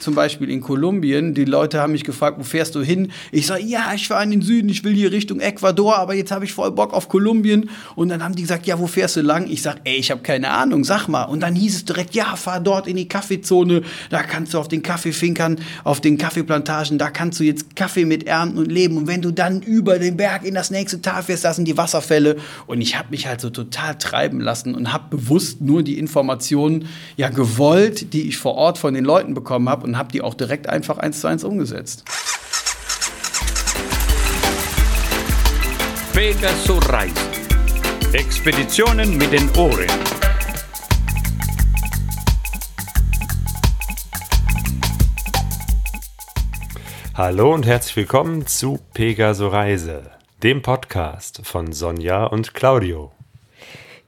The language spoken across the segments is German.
Zum Beispiel in Kolumbien, die Leute haben mich gefragt, wo fährst du hin? Ich sage, ja, ich fahre in den Süden, ich will hier Richtung Ecuador, aber jetzt habe ich voll Bock auf Kolumbien. Und dann haben die gesagt, ja, wo fährst du lang? Ich sage, ey, ich habe keine Ahnung, sag mal. Und dann hieß es direkt, ja, fahr dort in die Kaffeezone, da kannst du auf den Kaffeefinkern, auf den Kaffeeplantagen, da kannst du jetzt Kaffee mit ernten und leben. Und wenn du dann über den Berg in das nächste Tal fährst, da sind die Wasserfälle. Und ich habe mich halt so total treiben lassen und habe bewusst nur die Informationen ja gewollt, die ich vor Ort von den Leuten bekommen habe und habe die auch direkt einfach eins zu eins umgesetzt. Pegasus Reisen. Expeditionen mit den Ohren. Hallo und herzlich willkommen zu Pegaso Reise, dem Podcast von Sonja und Claudio.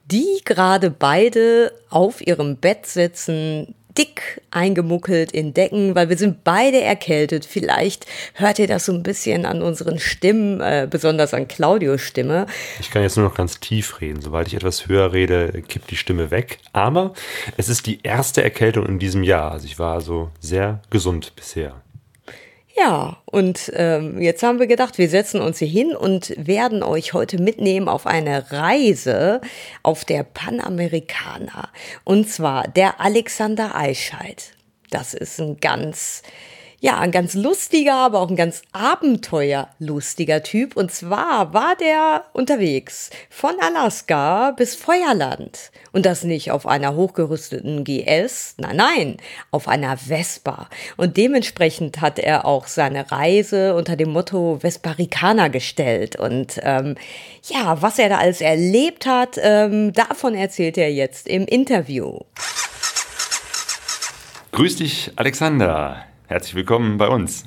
Die gerade beide auf ihrem Bett sitzen, dick eingemuckelt in Decken, weil wir sind beide erkältet. Vielleicht hört ihr das so ein bisschen an unseren Stimmen, äh, besonders an Claudios Stimme. Ich kann jetzt nur noch ganz tief reden. Sobald ich etwas höher rede, kippt die Stimme weg. Aber es ist die erste Erkältung in diesem Jahr. Also ich war also sehr gesund bisher. Ja, und ähm, jetzt haben wir gedacht, wir setzen uns hier hin und werden euch heute mitnehmen auf eine Reise auf der Panamericana. Und zwar der Alexander Eichheit. Das ist ein ganz ja, ein ganz lustiger, aber auch ein ganz abenteuerlustiger Typ. Und zwar war der unterwegs von Alaska bis Feuerland. Und das nicht auf einer hochgerüsteten GS, nein, nein, auf einer Vespa. Und dementsprechend hat er auch seine Reise unter dem Motto Vesparicana gestellt. Und ähm, ja, was er da alles erlebt hat, ähm, davon erzählt er jetzt im Interview. Grüß dich, Alexander. Herzlich willkommen bei uns.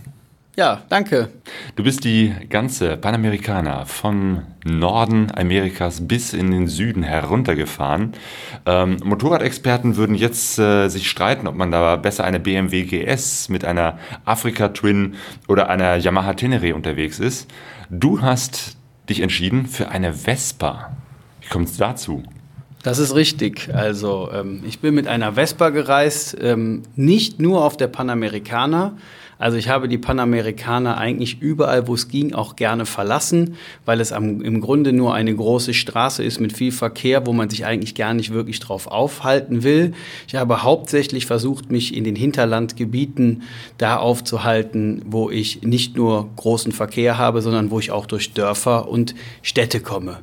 Ja, danke. Du bist die ganze Panamerikaner von Norden Amerikas bis in den Süden heruntergefahren. Ähm, Motorradexperten würden jetzt äh, sich streiten, ob man da besser eine BMW GS mit einer Afrika Twin oder einer Yamaha Tenere unterwegs ist. Du hast dich entschieden für eine Vespa. Wie kommt es dazu? Das ist richtig. Also ähm, ich bin mit einer Vespa gereist, ähm, nicht nur auf der Panamericana. Also ich habe die Panamericana eigentlich überall, wo es ging, auch gerne verlassen, weil es am, im Grunde nur eine große Straße ist mit viel Verkehr, wo man sich eigentlich gar nicht wirklich drauf aufhalten will. Ich habe hauptsächlich versucht, mich in den Hinterlandgebieten da aufzuhalten, wo ich nicht nur großen Verkehr habe, sondern wo ich auch durch Dörfer und Städte komme.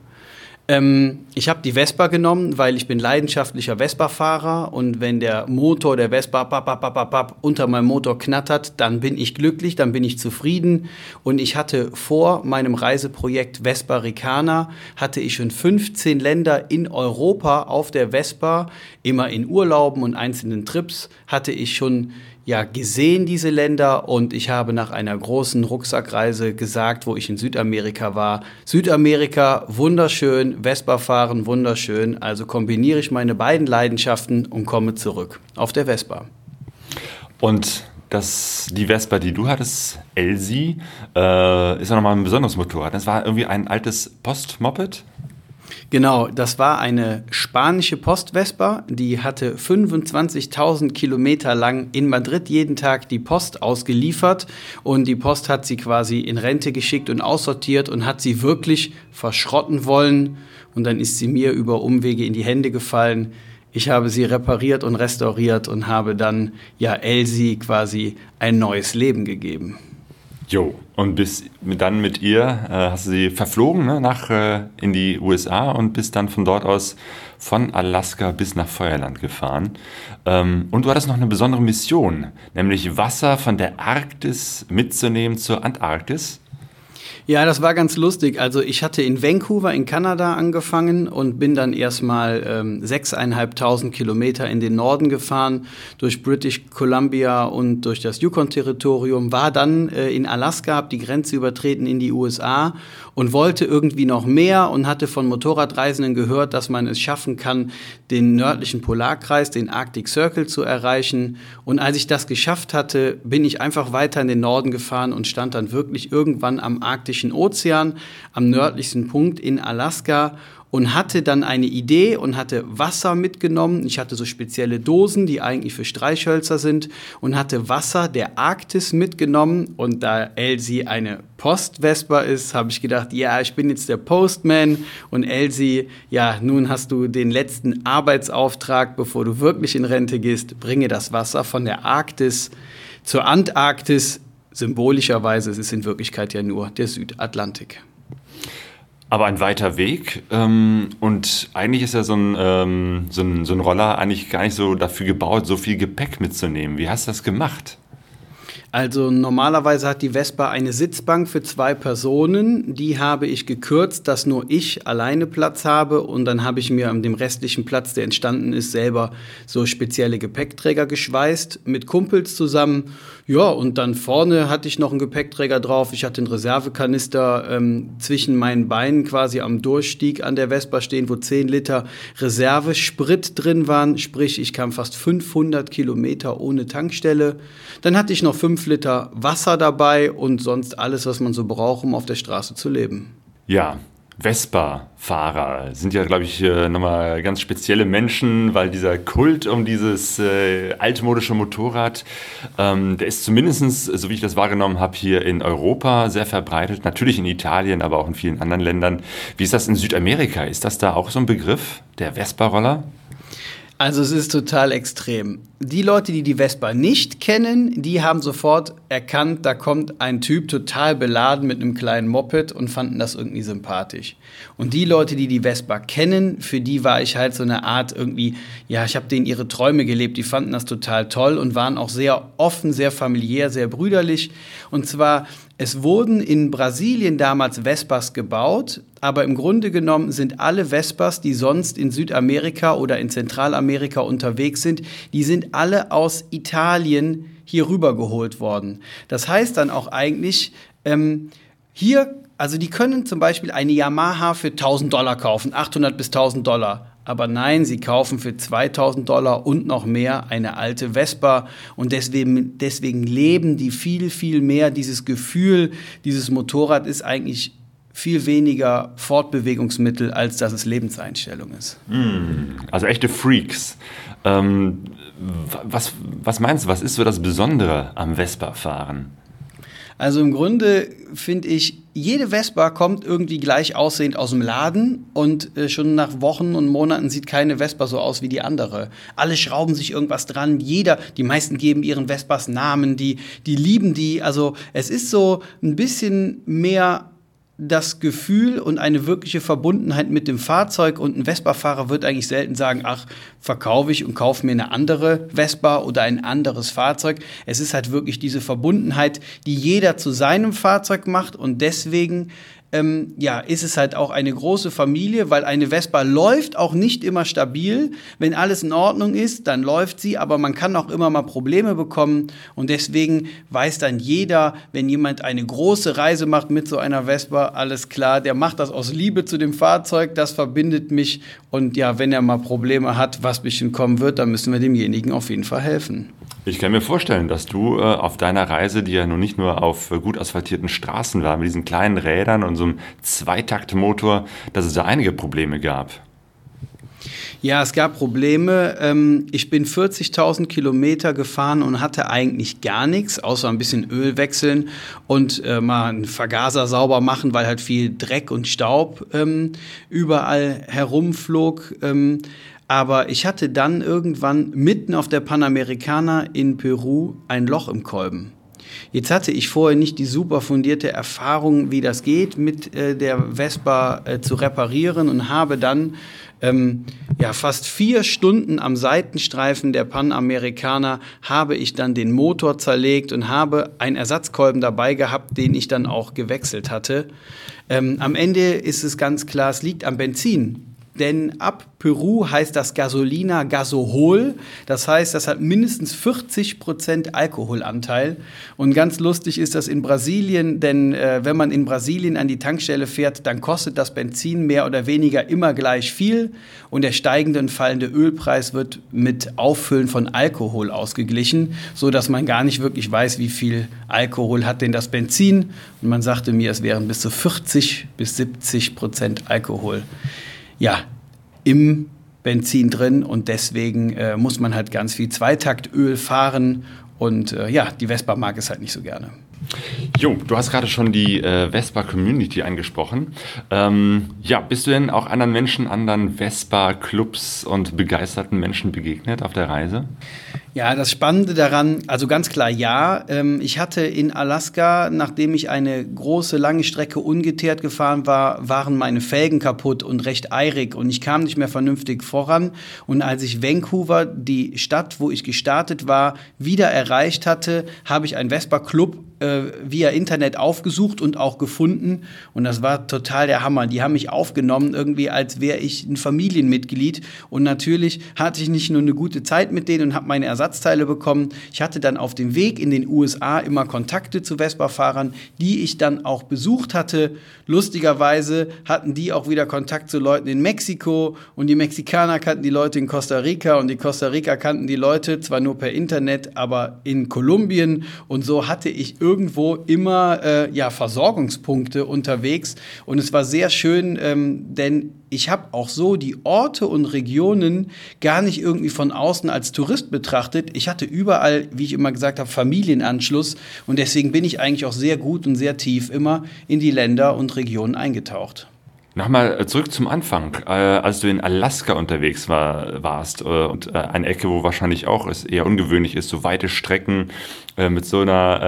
Ähm, ich habe die Vespa genommen, weil ich bin leidenschaftlicher Vespa-Fahrer und wenn der Motor der Vespa bap, bap, bap, bap, unter meinem Motor knattert, dann bin ich glücklich, dann bin ich zufrieden und ich hatte vor meinem Reiseprojekt Vespa Ricana hatte ich schon 15 Länder in Europa auf der Vespa, immer in Urlauben und einzelnen Trips hatte ich schon ja gesehen, diese Länder. Und ich habe nach einer großen Rucksackreise gesagt, wo ich in Südamerika war, Südamerika wunderschön, Vespa fahren wunderschön. Also kombiniere ich meine beiden Leidenschaften und komme zurück auf der Vespa. Und das, die Vespa, die du hattest, Elsie, äh, ist ja nochmal ein besonderes Motorrad. Das war irgendwie ein altes Postmoped. Genau, das war eine spanische Post-Vespa, die hatte 25.000 Kilometer lang in Madrid jeden Tag die Post ausgeliefert und die Post hat sie quasi in Rente geschickt und aussortiert und hat sie wirklich verschrotten wollen und dann ist sie mir über Umwege in die Hände gefallen. Ich habe sie repariert und restauriert und habe dann ja Elsie quasi ein neues Leben gegeben. Jo, und bist dann mit ihr, äh, hast du sie verflogen ne, nach, äh, in die USA und bist dann von dort aus von Alaska bis nach Feuerland gefahren. Ähm, und du hattest noch eine besondere Mission, nämlich Wasser von der Arktis mitzunehmen zur Antarktis. Ja, das war ganz lustig. Also ich hatte in Vancouver in Kanada angefangen und bin dann erstmal ähm, sechseinhalbtausend Kilometer in den Norden gefahren, durch British Columbia und durch das Yukon-Territorium, war dann äh, in Alaska, habe die Grenze übertreten in die USA und wollte irgendwie noch mehr und hatte von Motorradreisenden gehört, dass man es schaffen kann, den nördlichen Polarkreis, den Arctic Circle zu erreichen. Und als ich das geschafft hatte, bin ich einfach weiter in den Norden gefahren und stand dann wirklich irgendwann am arktischen Ozean, am nördlichsten Punkt in Alaska und hatte dann eine Idee und hatte Wasser mitgenommen. Ich hatte so spezielle Dosen, die eigentlich für Streichhölzer sind und hatte Wasser der Arktis mitgenommen. Und da Elsie eine Postvesper ist, habe ich gedacht, ja, ich bin jetzt der Postman und Elsie, ja, nun hast du den letzten Arbeitsauftrag, bevor du wirklich in Rente gehst, bringe das Wasser von der Arktis zur Antarktis. Symbolischerweise, es ist in Wirklichkeit ja nur der Südatlantik. Aber ein weiter Weg. Ähm, und eigentlich ist ja so ein, ähm, so, ein, so ein Roller eigentlich gar nicht so dafür gebaut, so viel Gepäck mitzunehmen. Wie hast du das gemacht? Also normalerweise hat die Vespa eine Sitzbank für zwei Personen. Die habe ich gekürzt, dass nur ich alleine Platz habe. Und dann habe ich mir an dem restlichen Platz, der entstanden ist, selber so spezielle Gepäckträger geschweißt mit Kumpels zusammen. Ja, und dann vorne hatte ich noch einen Gepäckträger drauf. Ich hatte einen Reservekanister ähm, zwischen meinen Beinen quasi am Durchstieg an der Vespa stehen, wo 10 Liter Reservesprit drin waren. Sprich, ich kam fast 500 Kilometer ohne Tankstelle. Dann hatte ich noch 5 Liter Wasser dabei und sonst alles, was man so braucht, um auf der Straße zu leben. Ja, Vespa-Fahrer sind ja, glaube ich, nochmal ganz spezielle Menschen, weil dieser Kult um dieses äh, altmodische Motorrad, ähm, der ist zumindest, so wie ich das wahrgenommen habe, hier in Europa sehr verbreitet. Natürlich in Italien, aber auch in vielen anderen Ländern. Wie ist das in Südamerika? Ist das da auch so ein Begriff, der Vespa-Roller? Also es ist total extrem. Die Leute, die die Vespa nicht kennen, die haben sofort erkannt, da kommt ein Typ total beladen mit einem kleinen Moped und fanden das irgendwie sympathisch. Und die Leute, die die Vespa kennen, für die war ich halt so eine Art irgendwie, ja, ich habe denen ihre Träume gelebt, die fanden das total toll und waren auch sehr offen, sehr familiär, sehr brüderlich. Und zwar es wurden in Brasilien damals Vespas gebaut, aber im Grunde genommen sind alle Vespas, die sonst in Südamerika oder in Zentralamerika unterwegs sind, die sind alle aus Italien hier rübergeholt worden. Das heißt dann auch eigentlich, ähm, hier, also die können zum Beispiel eine Yamaha für 1000 Dollar kaufen, 800 bis 1000 Dollar. Aber nein, sie kaufen für 2000 Dollar und noch mehr eine alte Vespa. Und deswegen, deswegen leben die viel, viel mehr dieses Gefühl, dieses Motorrad ist eigentlich viel weniger Fortbewegungsmittel, als dass es Lebenseinstellung ist. Hm, also echte Freaks. Ähm, was, was meinst du, was ist so das Besondere am Vespa-Fahren? Also im Grunde finde ich, jede Vespa kommt irgendwie gleich aussehend aus dem Laden und äh, schon nach Wochen und Monaten sieht keine Vespa so aus wie die andere. Alle schrauben sich irgendwas dran, jeder, die meisten geben ihren Vespas Namen, die, die lieben die. Also es ist so ein bisschen mehr das Gefühl und eine wirkliche Verbundenheit mit dem Fahrzeug und ein Vespa-Fahrer wird eigentlich selten sagen, ach, verkaufe ich und kaufe mir eine andere Vespa oder ein anderes Fahrzeug. Es ist halt wirklich diese Verbundenheit, die jeder zu seinem Fahrzeug macht und deswegen ähm, ja, ist es halt auch eine große Familie, weil eine Vespa läuft auch nicht immer stabil. Wenn alles in Ordnung ist, dann läuft sie, aber man kann auch immer mal Probleme bekommen. Und deswegen weiß dann jeder, wenn jemand eine große Reise macht mit so einer Vespa, alles klar, der macht das aus Liebe zu dem Fahrzeug, das verbindet mich. Und ja, wenn er mal Probleme hat, was bestimmt kommen wird, dann müssen wir demjenigen auf jeden Fall helfen. Ich kann mir vorstellen, dass du äh, auf deiner Reise, die ja nun nicht nur auf äh, gut asphaltierten Straßen war, mit diesen kleinen Rädern und so einem Zweitaktmotor, dass es da einige Probleme gab. Ja, es gab Probleme. Ähm, ich bin 40.000 Kilometer gefahren und hatte eigentlich gar nichts, außer ein bisschen Öl wechseln und äh, mal einen Vergaser sauber machen, weil halt viel Dreck und Staub ähm, überall herumflog. Ähm, aber ich hatte dann irgendwann mitten auf der Panamericana in Peru ein Loch im Kolben. Jetzt hatte ich vorher nicht die super fundierte Erfahrung, wie das geht, mit äh, der Vespa äh, zu reparieren und habe dann ähm, ja, fast vier Stunden am Seitenstreifen der Panamericana habe ich dann den Motor zerlegt und habe einen Ersatzkolben dabei gehabt, den ich dann auch gewechselt hatte. Ähm, am Ende ist es ganz klar, es liegt am Benzin denn ab Peru heißt das Gasolina Gasohol. Das heißt, das hat mindestens 40 Prozent Alkoholanteil. Und ganz lustig ist das in Brasilien, denn äh, wenn man in Brasilien an die Tankstelle fährt, dann kostet das Benzin mehr oder weniger immer gleich viel. Und der steigende und fallende Ölpreis wird mit Auffüllen von Alkohol ausgeglichen, so dass man gar nicht wirklich weiß, wie viel Alkohol hat denn das Benzin. Und man sagte mir, es wären bis zu 40 bis 70 Prozent Alkohol ja, im Benzin drin und deswegen äh, muss man halt ganz viel Zweitaktöl fahren und äh, ja, die Vespa mag es halt nicht so gerne. Jo, du hast gerade schon die äh, Vespa-Community angesprochen. Ähm, ja, bist du denn auch anderen Menschen, anderen Vespa-Clubs und begeisterten Menschen begegnet auf der Reise? Ja, das Spannende daran, also ganz klar ja. Ähm, ich hatte in Alaska, nachdem ich eine große, lange Strecke ungeteert gefahren war, waren meine Felgen kaputt und recht eirig und ich kam nicht mehr vernünftig voran. Und als ich Vancouver, die Stadt, wo ich gestartet war, wieder erreicht hatte, habe ich einen Vespa-Club äh, via Internet aufgesucht und auch gefunden. Und das war total der Hammer. Die haben mich aufgenommen, irgendwie als wäre ich ein Familienmitglied. Und natürlich hatte ich nicht nur eine gute Zeit mit denen und habe meine Ersatzteile bekommen. Ich hatte dann auf dem Weg in den USA immer Kontakte zu Vespa-Fahrern, die ich dann auch besucht hatte. Lustigerweise hatten die auch wieder Kontakt zu Leuten in Mexiko und die Mexikaner kannten die Leute in Costa Rica und die Costa Rica kannten die Leute zwar nur per Internet, aber in Kolumbien. Und so hatte ich irgendwo immer äh, ja, Versorgungspunkte unterwegs. Und es war sehr schön, ähm, denn ich habe auch so die Orte und Regionen gar nicht irgendwie von außen als Tourist betrachtet. Ich hatte überall, wie ich immer gesagt habe, Familienanschluss und deswegen bin ich eigentlich auch sehr gut und sehr tief immer in die Länder und Regionen eingetaucht. Nochmal äh, zurück zum Anfang, äh, als du in Alaska unterwegs war, warst äh, und äh, eine Ecke, wo wahrscheinlich auch es eher ungewöhnlich ist, so weite Strecken äh, mit so einer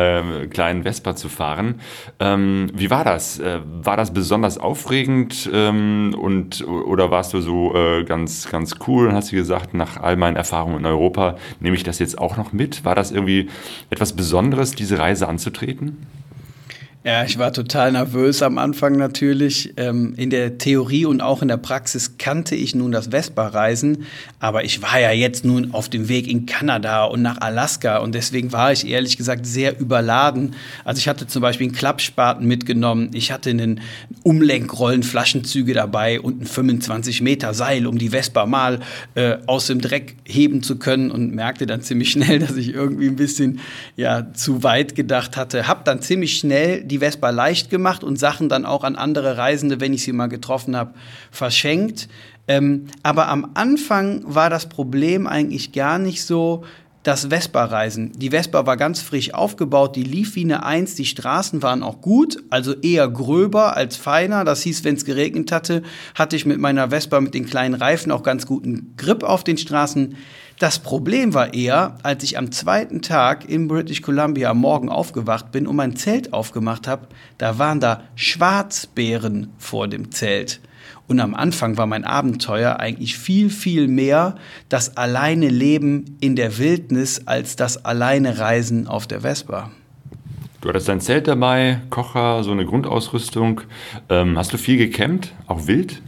äh, kleinen Vespa zu fahren. Ähm, wie war das? war das besonders aufregend ähm, und oder warst du so ganz ganz cool und hast du gesagt, nach all meinen Erfahrungen in Europa nehme ich das jetzt auch noch mit? War das irgendwie etwas Besonderes, diese Reise anzutreten? Ja, ich war total nervös am Anfang natürlich. Ähm, in der Theorie und auch in der Praxis kannte ich nun das Vespa-Reisen, aber ich war ja jetzt nun auf dem Weg in Kanada und nach Alaska und deswegen war ich ehrlich gesagt sehr überladen. Also ich hatte zum Beispiel einen Klappspaten mitgenommen, ich hatte einen Umlenkrollen, Flaschenzüge dabei und ein 25 Meter Seil, um die Vespa mal äh, aus dem Dreck heben zu können und merkte dann ziemlich schnell, dass ich irgendwie ein bisschen ja zu weit gedacht hatte. Hab dann ziemlich schnell die Vespa leicht gemacht und Sachen dann auch an andere Reisende, wenn ich sie mal getroffen habe, verschenkt. Ähm, aber am Anfang war das Problem eigentlich gar nicht so, das Vespa-Reisen. Die Vespa war ganz frisch aufgebaut, die lief wie eine Eins, die Straßen waren auch gut, also eher gröber als feiner. Das hieß, wenn es geregnet hatte, hatte ich mit meiner Vespa mit den kleinen Reifen auch ganz guten Grip auf den Straßen. Das Problem war eher, als ich am zweiten Tag in British Columbia am Morgen aufgewacht bin und mein Zelt aufgemacht habe, da waren da Schwarzbären vor dem Zelt. Und am Anfang war mein Abenteuer eigentlich viel, viel mehr das alleine Leben in der Wildnis als das alleine Reisen auf der Vespa. Du hattest dein Zelt dabei, Kocher, so eine Grundausrüstung. Ähm, hast du viel gecampt, auch wild?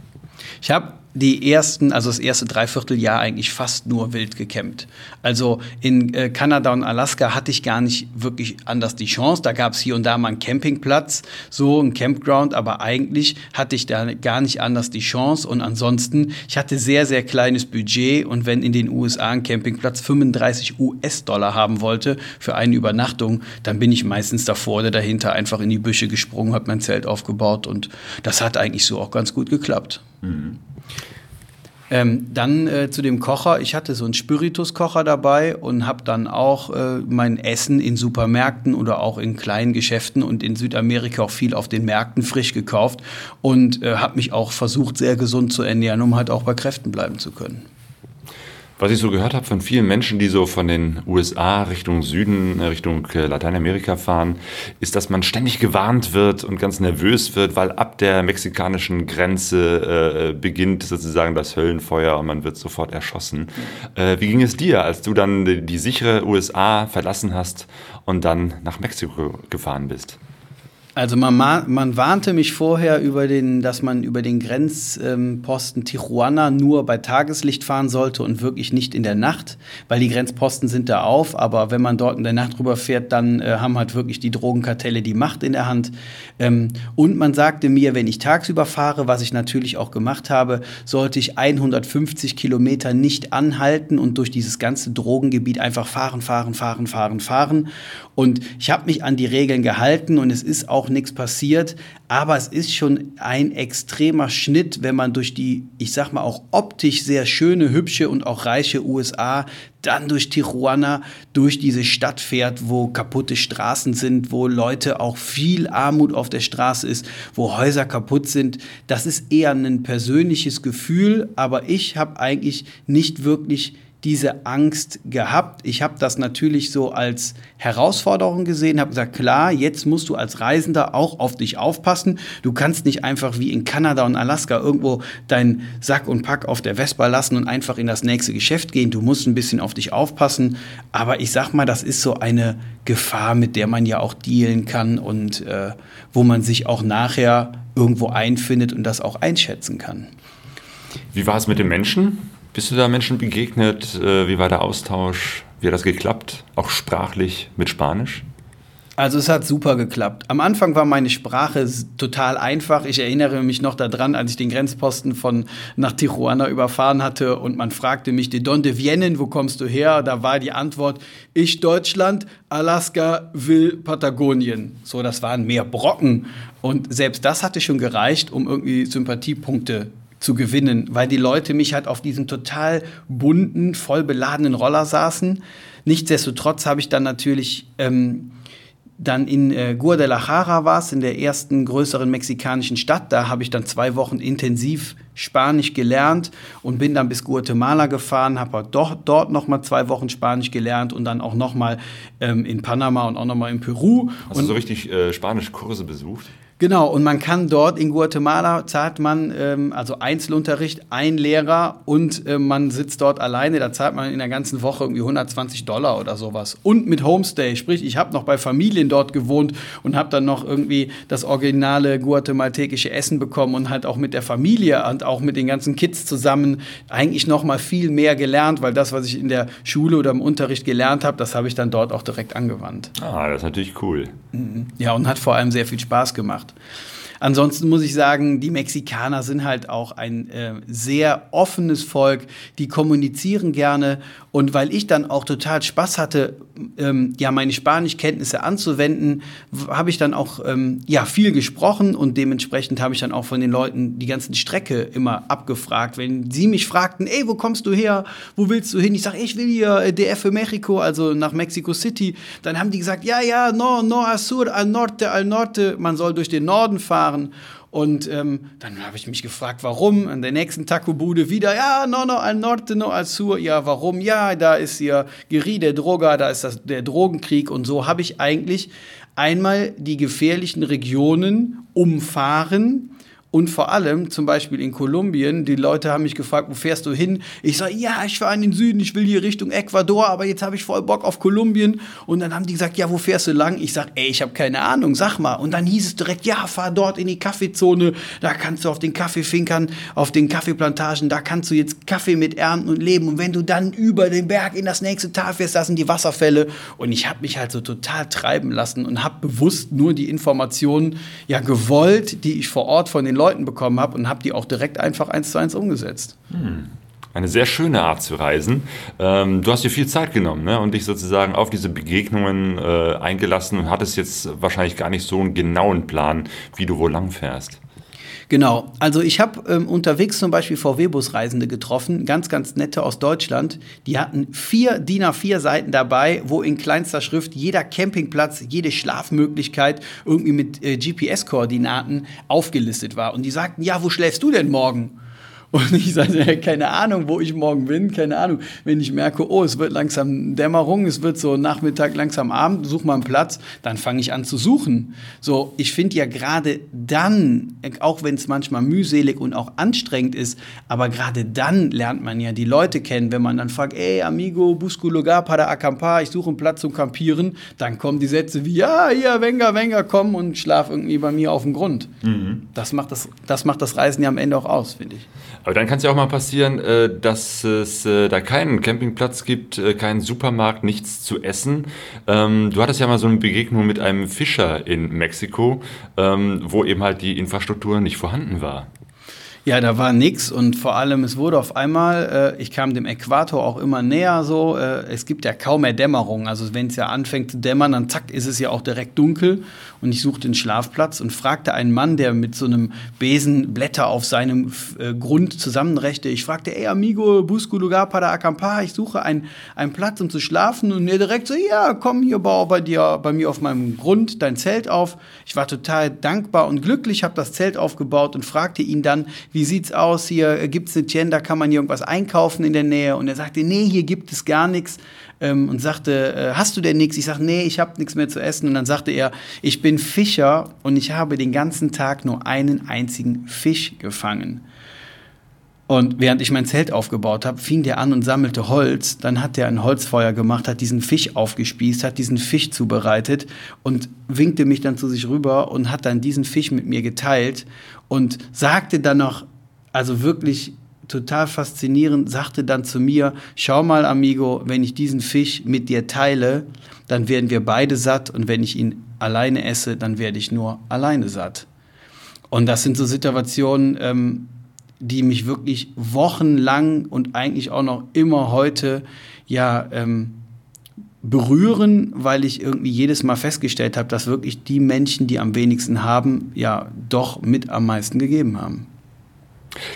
Ich habe die ersten, also das erste Dreivierteljahr eigentlich fast nur wild gecampt. Also in äh, Kanada und Alaska hatte ich gar nicht wirklich anders die Chance. Da gab es hier und da mal einen Campingplatz, so ein Campground, aber eigentlich hatte ich da gar nicht anders die Chance. Und ansonsten, ich hatte sehr, sehr kleines Budget und wenn in den USA ein Campingplatz 35 US-Dollar haben wollte für eine Übernachtung, dann bin ich meistens davor oder dahinter einfach in die Büsche gesprungen, habe mein Zelt aufgebaut und das hat eigentlich so auch ganz gut geklappt. Mhm. Ähm, dann äh, zu dem Kocher. Ich hatte so einen Spirituskocher dabei und habe dann auch äh, mein Essen in Supermärkten oder auch in kleinen Geschäften und in Südamerika auch viel auf den Märkten frisch gekauft und äh, habe mich auch versucht, sehr gesund zu ernähren, um halt auch bei Kräften bleiben zu können. Was ich so gehört habe von vielen Menschen, die so von den USA Richtung Süden, äh, Richtung äh, Lateinamerika fahren, ist, dass man ständig gewarnt wird und ganz nervös wird, weil ab der mexikanischen Grenze äh, beginnt sozusagen das Höllenfeuer und man wird sofort erschossen. Äh, wie ging es dir, als du dann die, die sichere USA verlassen hast und dann nach Mexiko gefahren bist? Also man, man warnte mich vorher über den, dass man über den Grenzposten Tijuana nur bei Tageslicht fahren sollte und wirklich nicht in der Nacht, weil die Grenzposten sind da auf, aber wenn man dort in der Nacht rüberfährt, dann äh, haben halt wirklich die Drogenkartelle die Macht in der Hand. Ähm, und man sagte mir, wenn ich tagsüber fahre, was ich natürlich auch gemacht habe, sollte ich 150 Kilometer nicht anhalten und durch dieses ganze Drogengebiet einfach fahren, fahren, fahren, fahren, fahren. Und ich habe mich an die Regeln gehalten und es ist auch nichts passiert. Aber es ist schon ein extremer Schnitt, wenn man durch die, ich sag mal, auch optisch sehr schöne, hübsche und auch reiche USA dann durch Tijuana, durch diese Stadt fährt, wo kaputte Straßen sind, wo Leute auch viel Armut auf der Straße ist, wo Häuser kaputt sind. Das ist eher ein persönliches Gefühl, aber ich habe eigentlich nicht wirklich diese Angst gehabt. Ich habe das natürlich so als Herausforderung gesehen, habe gesagt, klar, jetzt musst du als Reisender auch auf dich aufpassen. Du kannst nicht einfach wie in Kanada und Alaska irgendwo deinen Sack und Pack auf der Vespa lassen und einfach in das nächste Geschäft gehen. Du musst ein bisschen auf dich aufpassen. Aber ich sag mal, das ist so eine Gefahr, mit der man ja auch dealen kann und äh, wo man sich auch nachher irgendwo einfindet und das auch einschätzen kann. Wie war es mit den Menschen? Bist du da Menschen begegnet? Äh, wie war der Austausch? Wie hat das geklappt? Auch sprachlich mit Spanisch? Also es hat super geklappt. Am Anfang war meine Sprache total einfach. Ich erinnere mich noch daran, als ich den Grenzposten von nach Tijuana überfahren hatte und man fragte mich, de donde vienen, wo kommst du her? Da war die Antwort, ich Deutschland, Alaska will Patagonien. So, das waren mehr Brocken. Und selbst das hatte schon gereicht, um irgendwie Sympathiepunkte zu gewinnen, weil die Leute mich halt auf diesem total bunten, voll beladenen Roller saßen. Nichtsdestotrotz habe ich dann natürlich ähm, dann in äh, Guadalajara war es, in der ersten größeren mexikanischen Stadt. Da habe ich dann zwei Wochen intensiv Spanisch gelernt und bin dann bis Guatemala gefahren, habe halt dort, dort noch mal zwei Wochen Spanisch gelernt und dann auch noch mal ähm, in Panama und auch noch mal in Peru. Hast und du so richtig äh, Spanischkurse besucht? Genau, und man kann dort in Guatemala zahlt man ähm, also Einzelunterricht, ein Lehrer und äh, man sitzt dort alleine, da zahlt man in der ganzen Woche irgendwie 120 Dollar oder sowas. Und mit Homestay, sprich, ich habe noch bei Familien dort gewohnt und habe dann noch irgendwie das originale guatemaltekische Essen bekommen und halt auch mit der Familie und auch mit den ganzen Kids zusammen eigentlich noch mal viel mehr gelernt, weil das, was ich in der Schule oder im Unterricht gelernt habe, das habe ich dann dort auch direkt angewandt. Ah, das ist natürlich cool. Mhm. Ja, und hat vor allem sehr viel Spaß gemacht gemacht. Ansonsten muss ich sagen, die Mexikaner sind halt auch ein äh, sehr offenes Volk, die kommunizieren gerne und weil ich dann auch total Spaß hatte, ähm, ja, meine Spanischkenntnisse anzuwenden, habe ich dann auch ähm, ja, viel gesprochen und dementsprechend habe ich dann auch von den Leuten die ganzen Strecke immer abgefragt. Wenn sie mich fragten, ey, wo kommst du her? Wo willst du hin? Ich sage, ich will hier äh, DF für Mexico, also nach Mexico City. Dann haben die gesagt, ja, ja, no, no, al sur, al norte, al norte. Man soll durch den Norden fahren. Und ähm, dann habe ich mich gefragt, warum. An der nächsten Taco-Bude wieder, ja, no, no, al norte, no, al sur. Ja, warum? Ja, da ist hier Geri der Droga, da ist das, der Drogenkrieg. Und so habe ich eigentlich einmal die gefährlichen Regionen umfahren und vor allem, zum Beispiel in Kolumbien, die Leute haben mich gefragt, wo fährst du hin? Ich sage, ja, ich fahre in den Süden, ich will hier Richtung Ecuador, aber jetzt habe ich voll Bock auf Kolumbien. Und dann haben die gesagt, ja, wo fährst du lang? Ich sage, ey, ich habe keine Ahnung, sag mal. Und dann hieß es direkt, ja, fahr dort in die Kaffeezone, da kannst du auf den Kaffeefinkern, auf den Kaffeeplantagen, da kannst du jetzt Kaffee mit ernten und leben. Und wenn du dann über den Berg in das nächste Tal fährst, das sind die Wasserfälle. Und ich habe mich halt so total treiben lassen und habe bewusst nur die Informationen ja gewollt, die ich vor Ort von den Leuten Leuten bekommen habe und habe die auch direkt einfach eins zu eins umgesetzt. Hm. Eine sehr schöne Art zu reisen. Ähm, du hast dir viel Zeit genommen ne? und dich sozusagen auf diese Begegnungen äh, eingelassen und hattest jetzt wahrscheinlich gar nicht so einen genauen Plan, wie du wo lang fährst. Genau, also ich habe ähm, unterwegs zum Beispiel VW-Bus-Reisende getroffen, ganz, ganz nette aus Deutschland. Die hatten vier DIN A4-Seiten dabei, wo in kleinster Schrift jeder Campingplatz, jede Schlafmöglichkeit irgendwie mit äh, GPS-Koordinaten aufgelistet war. Und die sagten, ja, wo schläfst du denn morgen? Und ich sage, ja, keine Ahnung, wo ich morgen bin, keine Ahnung. Wenn ich merke, oh, es wird langsam Dämmerung, es wird so Nachmittag, langsam Abend, such mal einen Platz, dann fange ich an zu suchen. So, ich finde ja gerade dann, auch wenn es manchmal mühselig und auch anstrengend ist, aber gerade dann lernt man ja die Leute kennen, wenn man dann fragt, ey, amigo, busco lugar para acampar, ich suche einen Platz zum Campieren, dann kommen die Sätze wie, ja, hier, Wenger, Wenger, komm und schlaf irgendwie bei mir auf dem Grund. Mhm. Das, macht das, das macht das Reisen ja am Ende auch aus, finde ich. Aber dann kann es ja auch mal passieren, äh, dass es äh, da keinen Campingplatz gibt, äh, keinen Supermarkt, nichts zu essen. Ähm, du hattest ja mal so eine Begegnung mit einem Fischer in Mexiko, ähm, wo eben halt die Infrastruktur nicht vorhanden war. Ja, da war nix und vor allem, es wurde auf einmal, äh, ich kam dem Äquator auch immer näher so, äh, es gibt ja kaum mehr Dämmerung. Also wenn es ja anfängt zu dämmern, dann zack, ist es ja auch direkt dunkel und ich suchte den Schlafplatz und fragte einen Mann, der mit so einem Besen Blätter auf seinem äh, Grund zusammenrechte. Ich fragte, ey amigo, busco lugar para acampar, ich suche einen, einen Platz, um zu schlafen und er direkt so, ja, komm hier, bau bei dir, bei mir auf meinem Grund dein Zelt auf. Ich war total dankbar und glücklich, habe das Zelt aufgebaut und fragte ihn dann, wie sieht's aus hier? Gibt es eine Tienda? Kann man hier irgendwas einkaufen in der Nähe? Und er sagte, nee, hier gibt es gar nichts. Ähm, und sagte, äh, hast du denn nichts? Ich sage, nee, ich habe nichts mehr zu essen. Und dann sagte er, ich bin Fischer und ich habe den ganzen Tag nur einen einzigen Fisch gefangen. Und während ich mein Zelt aufgebaut habe, fing der an und sammelte Holz. Dann hat er ein Holzfeuer gemacht, hat diesen Fisch aufgespießt, hat diesen Fisch zubereitet und winkte mich dann zu sich rüber und hat dann diesen Fisch mit mir geteilt und sagte dann noch, also wirklich total faszinierend, sagte dann zu mir, schau mal, Amigo, wenn ich diesen Fisch mit dir teile, dann werden wir beide satt und wenn ich ihn alleine esse, dann werde ich nur alleine satt. Und das sind so Situationen, ähm, die mich wirklich wochenlang und eigentlich auch noch immer heute ja ähm, berühren, weil ich irgendwie jedes Mal festgestellt habe, dass wirklich die Menschen, die am wenigsten haben, ja doch mit am meisten gegeben haben.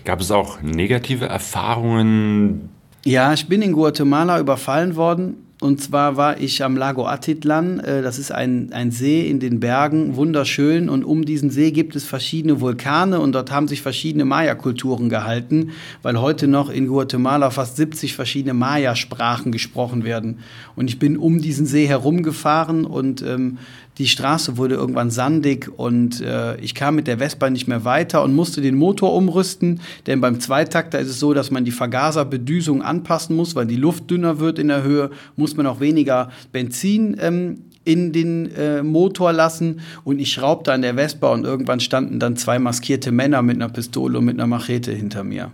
Gab es auch negative Erfahrungen? Ja, ich bin in Guatemala überfallen worden. Und zwar war ich am Lago Atitlan. Äh, das ist ein, ein See in den Bergen, wunderschön. Und um diesen See gibt es verschiedene Vulkane und dort haben sich verschiedene Maya-Kulturen gehalten, weil heute noch in Guatemala fast 70 verschiedene Maya-Sprachen gesprochen werden. Und ich bin um diesen See herumgefahren und ähm, die Straße wurde irgendwann sandig und äh, ich kam mit der Vespa nicht mehr weiter und musste den Motor umrüsten, denn beim Zweitakter ist es so, dass man die Vergaserbedüsung anpassen muss, weil die Luft dünner wird in der Höhe, muss man auch weniger Benzin ähm, in den äh, Motor lassen. Und ich schraubte an der Vespa und irgendwann standen dann zwei maskierte Männer mit einer Pistole und mit einer Machete hinter mir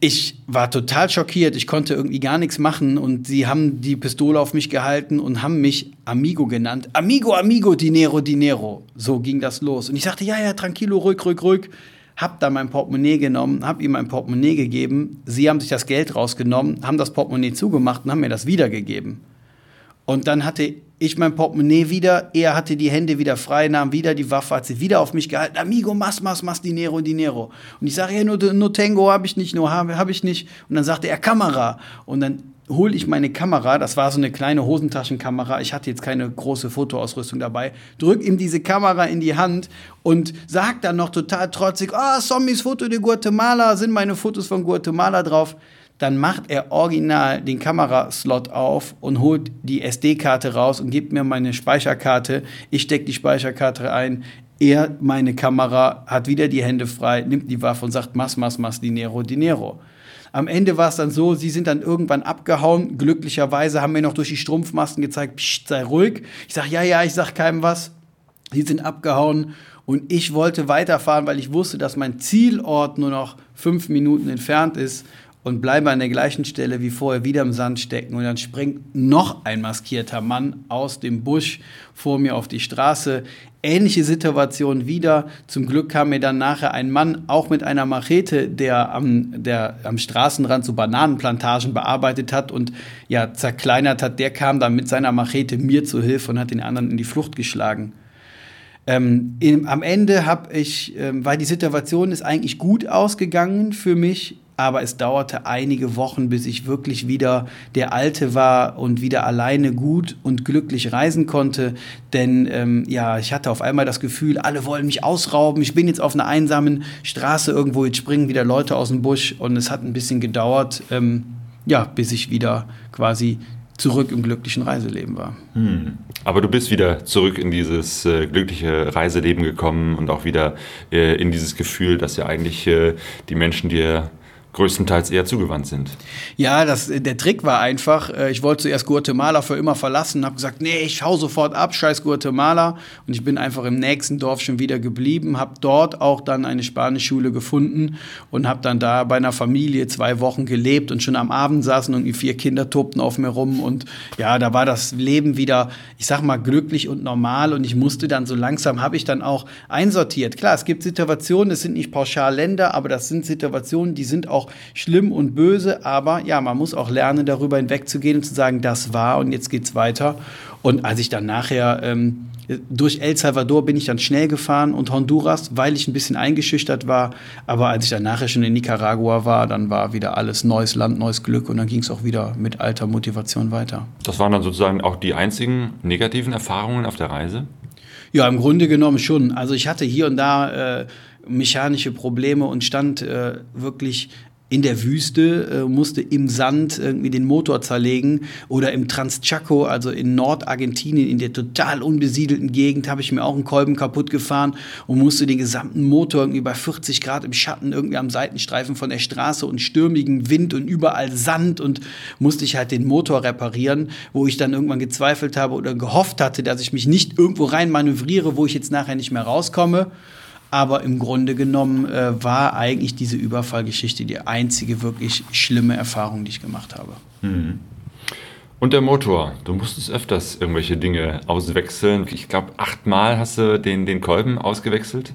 ich war total schockiert. Ich konnte irgendwie gar nichts machen und sie haben die Pistole auf mich gehalten und haben mich Amigo genannt. Amigo, Amigo, Dinero, Dinero. So ging das los. Und ich sagte, ja, ja, tranquilo, ruhig, ruhig, ruhig. Hab da mein Portemonnaie genommen, hab ihm mein Portemonnaie gegeben. Sie haben sich das Geld rausgenommen, haben das Portemonnaie zugemacht und haben mir das wiedergegeben. Und dann hatte ich mein Portemonnaie wieder, er hatte die Hände wieder frei, nahm wieder die Waffe, hat sie wieder auf mich gehalten. Amigo, mas, mas, mas, dinero, dinero. Und ich sage, ja, nur, nur Tango habe ich nicht, nur habe hab ich nicht. Und dann sagte er, Kamera. Und dann hole ich meine Kamera, das war so eine kleine Hosentaschenkamera, ich hatte jetzt keine große Fotoausrüstung dabei, drück ihm diese Kamera in die Hand und sag dann noch total trotzig, ah, oh, Zombies Foto de Guatemala, sind meine Fotos von Guatemala drauf dann macht er original den Kameraslot auf und holt die SD-Karte raus und gibt mir meine Speicherkarte. Ich stecke die Speicherkarte ein. Er, meine Kamera, hat wieder die Hände frei, nimmt die Waffe und sagt, mas, mas, mas, dinero, dinero. Am Ende war es dann so, sie sind dann irgendwann abgehauen. Glücklicherweise haben wir noch durch die Strumpfmasken gezeigt, pst, sei ruhig. Ich sage, ja, ja, ich sag keinem was. Sie sind abgehauen und ich wollte weiterfahren, weil ich wusste, dass mein Zielort nur noch fünf Minuten entfernt ist und bleibe an der gleichen Stelle wie vorher wieder im Sand stecken und dann springt noch ein maskierter Mann aus dem Busch vor mir auf die Straße. Ähnliche Situation wieder. Zum Glück kam mir dann nachher ein Mann, auch mit einer Machete, der am, der am Straßenrand so Bananenplantagen bearbeitet hat und ja zerkleinert hat. Der kam dann mit seiner Machete mir zu Hilfe und hat den anderen in die Flucht geschlagen. Ähm, im, am Ende habe ich, ähm, weil die Situation ist eigentlich gut ausgegangen für mich, aber es dauerte einige Wochen, bis ich wirklich wieder der Alte war und wieder alleine gut und glücklich reisen konnte. Denn ähm, ja, ich hatte auf einmal das Gefühl, alle wollen mich ausrauben. Ich bin jetzt auf einer einsamen Straße irgendwo, jetzt springen wieder Leute aus dem Busch und es hat ein bisschen gedauert, ähm, ja, bis ich wieder quasi zurück im glücklichen Reiseleben war. Hm. Aber du bist wieder zurück in dieses äh, glückliche Reiseleben gekommen und auch wieder äh, in dieses Gefühl, dass ja eigentlich äh, die Menschen dir größtenteils eher zugewandt sind. Ja, das, der Trick war einfach, äh, ich wollte zuerst Guatemala für immer verlassen, habe gesagt, nee, ich hau sofort ab, scheiß Guatemala. Und ich bin einfach im nächsten Dorf schon wieder geblieben, habe dort auch dann eine Spanischschule gefunden und habe dann da bei einer Familie zwei Wochen gelebt und schon am Abend saßen irgendwie vier Kinder tobten auf mir rum und ja, da war das Leben wieder, ich sag mal, glücklich und normal und ich musste dann so langsam, habe ich dann auch einsortiert. Klar, es gibt Situationen, es sind nicht pauschal Länder, aber das sind Situationen, die sind auch schlimm und böse, aber ja, man muss auch lernen, darüber hinwegzugehen und zu sagen, das war und jetzt geht's weiter. Und als ich dann nachher ähm, durch El Salvador bin ich dann schnell gefahren und Honduras, weil ich ein bisschen eingeschüchtert war. Aber als ich dann nachher schon in Nicaragua war, dann war wieder alles neues Land, neues Glück und dann ging es auch wieder mit alter Motivation weiter. Das waren dann sozusagen auch die einzigen negativen Erfahrungen auf der Reise? Ja, im Grunde genommen schon. Also ich hatte hier und da äh, mechanische Probleme und stand äh, wirklich in der Wüste, äh, musste im Sand irgendwie den Motor zerlegen oder im Transchaco, also in Nordargentinien, in der total unbesiedelten Gegend, habe ich mir auch einen Kolben kaputt gefahren und musste den gesamten Motor irgendwie bei 40 Grad im Schatten irgendwie am Seitenstreifen von der Straße und stürmigen Wind und überall Sand und musste ich halt den Motor reparieren, wo ich dann irgendwann gezweifelt habe oder gehofft hatte, dass ich mich nicht irgendwo rein manövriere, wo ich jetzt nachher nicht mehr rauskomme. Aber im Grunde genommen äh, war eigentlich diese Überfallgeschichte die einzige wirklich schlimme Erfahrung, die ich gemacht habe. Mhm. Und der Motor, du musstest öfters irgendwelche Dinge auswechseln. Ich glaube, achtmal hast du den, den Kolben ausgewechselt.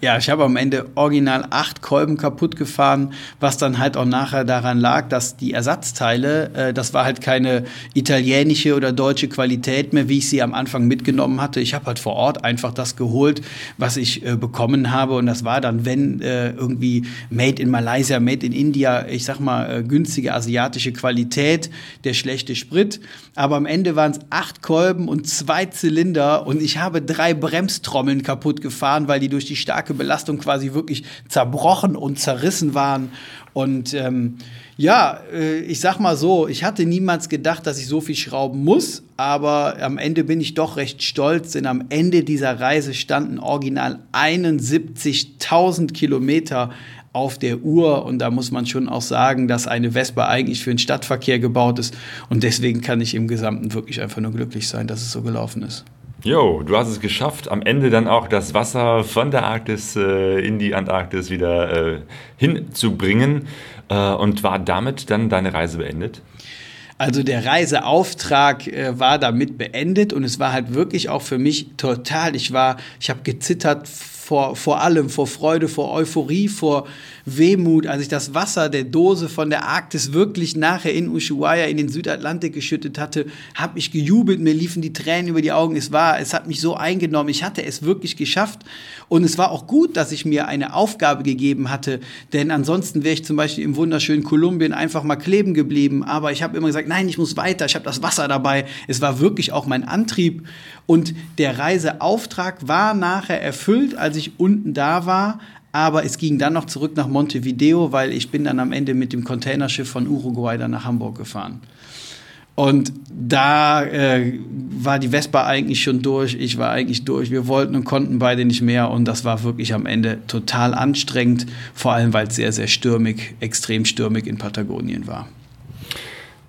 Ja, ich habe am Ende original acht Kolben kaputt gefahren, was dann halt auch nachher daran lag, dass die Ersatzteile, äh, das war halt keine italienische oder deutsche Qualität mehr, wie ich sie am Anfang mitgenommen hatte. Ich habe halt vor Ort einfach das geholt, was ich äh, bekommen habe. Und das war dann, wenn äh, irgendwie Made in Malaysia, Made in India, ich sag mal, äh, günstige asiatische Qualität, der schlechte Sprit Sprit, aber am Ende waren es acht Kolben und zwei Zylinder und ich habe drei Bremstrommeln kaputt gefahren, weil die durch die starke Belastung quasi wirklich zerbrochen und zerrissen waren. Und ähm, ja, äh, ich sag mal so, ich hatte niemals gedacht, dass ich so viel schrauben muss, aber am Ende bin ich doch recht stolz, denn am Ende dieser Reise standen original 71.000 Kilometer auf der Uhr. Und da muss man schon auch sagen, dass eine Vespa eigentlich für den Stadtverkehr gebaut ist. Und deswegen kann ich im Gesamten wirklich einfach nur glücklich sein, dass es so gelaufen ist. Jo, du hast es geschafft, am Ende dann auch das Wasser von der Arktis äh, in die Antarktis wieder äh, hinzubringen. Äh, und war damit dann deine Reise beendet? Also der Reiseauftrag äh, war damit beendet und es war halt wirklich auch für mich total. Ich war, ich habe gezittert vor, vor allem, vor Freude, vor Euphorie, vor Wehmut, als ich das Wasser der Dose von der Arktis wirklich nachher in Ushuaia in den Südatlantik geschüttet hatte, habe ich gejubelt, mir liefen die Tränen über die Augen. Es war, es hat mich so eingenommen. Ich hatte es wirklich geschafft und es war auch gut, dass ich mir eine Aufgabe gegeben hatte, denn ansonsten wäre ich zum Beispiel im wunderschönen Kolumbien einfach mal kleben geblieben. Aber ich habe immer gesagt, nein, ich muss weiter. Ich habe das Wasser dabei. Es war wirklich auch mein Antrieb und der Reiseauftrag war nachher erfüllt, als ich unten da war. Aber es ging dann noch zurück nach Montevideo, weil ich bin dann am Ende mit dem Containerschiff von Uruguay dann nach Hamburg gefahren. Und da äh, war die Vespa eigentlich schon durch, ich war eigentlich durch. Wir wollten und konnten beide nicht mehr und das war wirklich am Ende total anstrengend, vor allem weil es sehr, sehr stürmig, extrem stürmig in Patagonien war.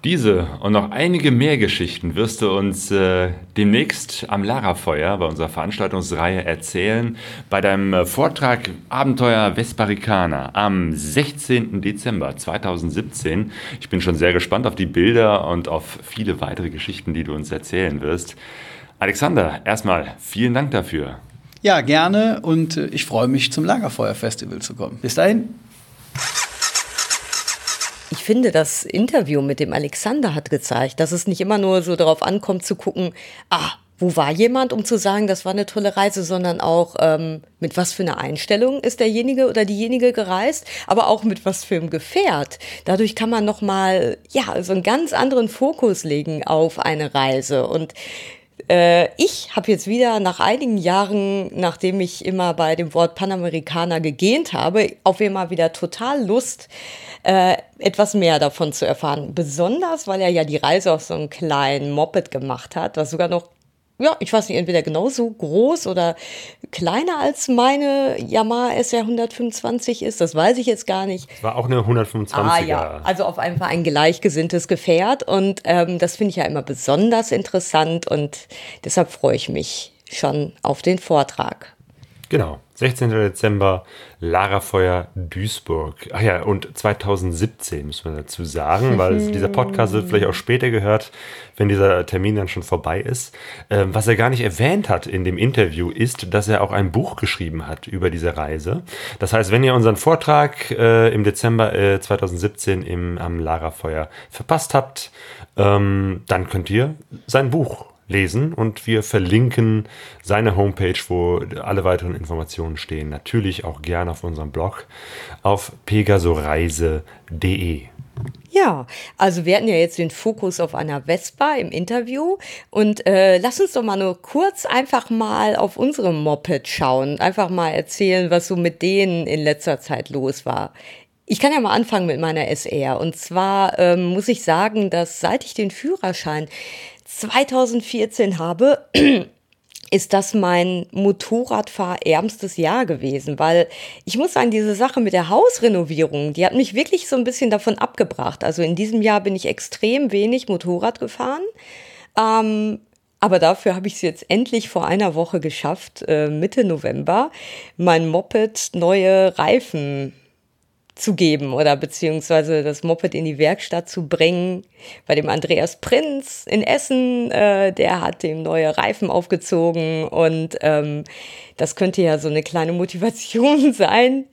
Diese und noch einige mehr Geschichten wirst du uns äh, demnächst am Larafeuer bei unserer Veranstaltungsreihe erzählen. Bei deinem äh, Vortrag Abenteuer Vesparicana am 16. Dezember 2017. Ich bin schon sehr gespannt auf die Bilder und auf viele weitere Geschichten, die du uns erzählen wirst. Alexander, erstmal vielen Dank dafür. Ja, gerne und äh, ich freue mich zum Lagerfeuer-Festival zu kommen. Bis dahin. Ich finde, das Interview mit dem Alexander hat gezeigt, dass es nicht immer nur so darauf ankommt zu gucken, ah, wo war jemand, um zu sagen, das war eine tolle Reise, sondern auch ähm, mit was für einer Einstellung ist derjenige oder diejenige gereist, aber auch mit was für einem Gefährt. Dadurch kann man noch mal ja so einen ganz anderen Fokus legen auf eine Reise und ich habe jetzt wieder nach einigen Jahren, nachdem ich immer bei dem Wort Panamerikaner gegähnt habe, auf einmal wieder total Lust, äh, etwas mehr davon zu erfahren. Besonders, weil er ja die Reise auf so einem kleinen Moped gemacht hat, was sogar noch ja, ich weiß nicht, entweder genauso groß oder kleiner als meine Yamaha SR 125 ist. Das weiß ich jetzt gar nicht. War auch eine 125er. Ah ja, also auf jeden Fall ein gleichgesinntes Gefährt. Und ähm, das finde ich ja immer besonders interessant und deshalb freue ich mich schon auf den Vortrag. Genau. 16. Dezember, Larafeuer Duisburg. Ach ja, und 2017 müssen wir dazu sagen, weil dieser Podcast wird vielleicht auch später gehört, wenn dieser Termin dann schon vorbei ist. Ähm, was er gar nicht erwähnt hat in dem Interview ist, dass er auch ein Buch geschrieben hat über diese Reise. Das heißt, wenn ihr unseren Vortrag äh, im Dezember äh, 2017 im, am Larafeuer verpasst habt, ähm, dann könnt ihr sein Buch lesen und wir verlinken seine Homepage, wo alle weiteren Informationen stehen. Natürlich auch gerne auf unserem Blog auf pegasoreise.de. Ja, also wir hatten ja jetzt den Fokus auf einer Vespa im Interview und äh, lass uns doch mal nur kurz einfach mal auf unsere Moped schauen, einfach mal erzählen, was so mit denen in letzter Zeit los war. Ich kann ja mal anfangen mit meiner SR. Und zwar ähm, muss ich sagen, dass seit ich den Führerschein 2014 habe, ist das mein Motorradfahrärmstes Jahr gewesen, weil ich muss sagen, diese Sache mit der Hausrenovierung, die hat mich wirklich so ein bisschen davon abgebracht. Also in diesem Jahr bin ich extrem wenig Motorrad gefahren. Ähm, aber dafür habe ich es jetzt endlich vor einer Woche geschafft, äh, Mitte November, mein Moped neue Reifen zu geben oder beziehungsweise das Moped in die Werkstatt zu bringen. Bei dem Andreas Prinz in Essen, äh, der hat dem neue Reifen aufgezogen und ähm, das könnte ja so eine kleine Motivation sein,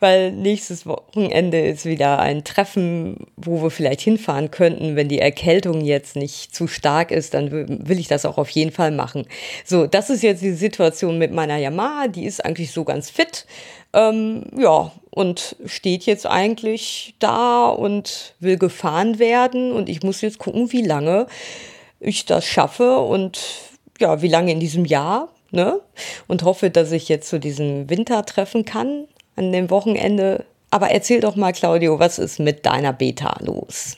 weil nächstes Wochenende ist wieder ein Treffen, wo wir vielleicht hinfahren könnten. Wenn die Erkältung jetzt nicht zu stark ist, dann will ich das auch auf jeden Fall machen. So, das ist jetzt die Situation mit meiner Yamaha. Die ist eigentlich so ganz fit. Ähm, ja, und steht jetzt eigentlich da und will gefahren werden. Und ich muss jetzt gucken, wie lange ich das schaffe und ja, wie lange in diesem Jahr. Ne? Und hoffe, dass ich jetzt zu diesem Winter treffen kann an dem Wochenende. Aber erzähl doch mal, Claudio, was ist mit deiner Beta los?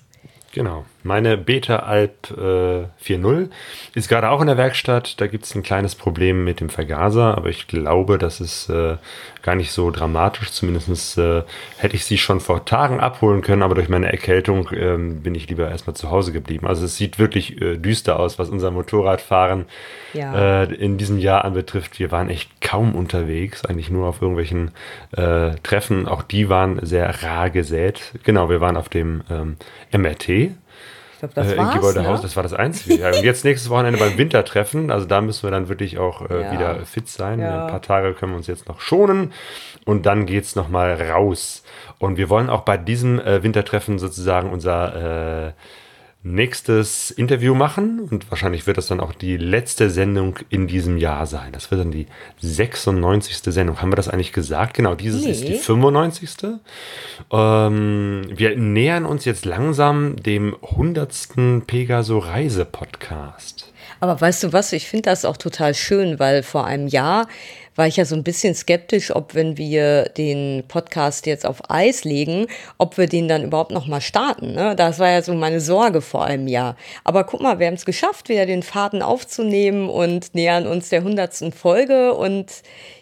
Genau. Meine Beta Alp äh, 4.0 ist gerade auch in der Werkstatt. Da gibt es ein kleines Problem mit dem Vergaser, aber ich glaube, das ist äh, gar nicht so dramatisch. Zumindest äh, hätte ich sie schon vor Tagen abholen können, aber durch meine Erkältung ähm, bin ich lieber erstmal zu Hause geblieben. Also es sieht wirklich äh, düster aus, was unser Motorradfahren ja. Äh, in diesem Jahr anbetrifft. Wir waren echt kaum unterwegs, eigentlich nur auf irgendwelchen äh, Treffen. Auch die waren sehr rar gesät. Genau, wir waren auf dem ähm, MRT ich glaube, das äh, war's, Gebäudehaus, ne? das war das Einzige. Ja, und jetzt nächstes Wochenende beim Wintertreffen, also da müssen wir dann wirklich auch äh, ja. wieder fit sein. Ja. Ein paar Tage können wir uns jetzt noch schonen und dann geht es nochmal raus. Und wir wollen auch bei diesem äh, Wintertreffen sozusagen unser äh, nächstes Interview machen und wahrscheinlich wird das dann auch die letzte Sendung in diesem Jahr sein. Das wird dann die 96. Sendung. Haben wir das eigentlich gesagt? Genau, dieses nee. ist die 95. Ähm, wir nähern uns jetzt langsam dem 100. Pegaso Reise Podcast. Aber weißt du was, ich finde das auch total schön, weil vor einem Jahr war ich ja so ein bisschen skeptisch, ob wenn wir den Podcast jetzt auf Eis legen, ob wir den dann überhaupt noch mal starten. Ne? Das war ja so meine Sorge vor einem Jahr. Aber guck mal, wir haben es geschafft, wieder den Faden aufzunehmen und nähern uns der hundertsten Folge und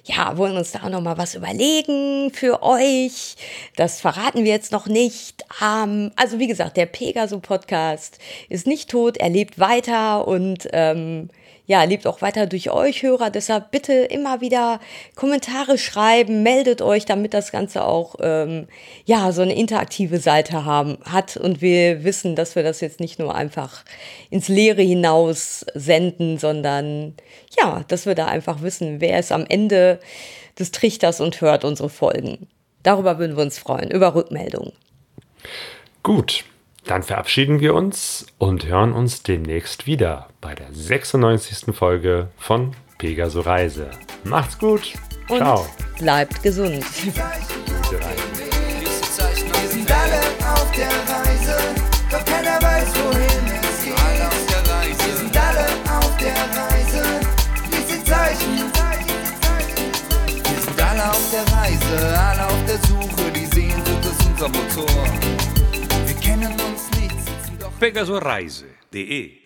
ja, wollen uns da auch noch mal was überlegen für euch. Das verraten wir jetzt noch nicht. Ähm, also wie gesagt, der Pegaso Podcast ist nicht tot, er lebt weiter und ähm, ja, lebt auch weiter durch euch Hörer. Deshalb bitte immer wieder Kommentare schreiben, meldet euch, damit das Ganze auch ähm, ja so eine interaktive Seite haben hat und wir wissen, dass wir das jetzt nicht nur einfach ins Leere hinaus senden, sondern ja, dass wir da einfach wissen, wer ist am Ende des Trichters und hört unsere Folgen. Darüber würden wir uns freuen, über Rückmeldungen. Gut, Dann verabschieden wir uns und hören uns demnächst wieder bei der 96. Folge von Pegaso Reise. Macht's gut. Und Ciao. bleibt gesund. Wir sind alle auf der Reise, doch keiner weiß, wohin es geht. Alle auf der Reise. Wir sind alle auf der Reise, diese Zeichen. Wir sind alle auf der Reise, alle auf der Suche, die Sehnsucht ist unser Motor. Wir kennen uns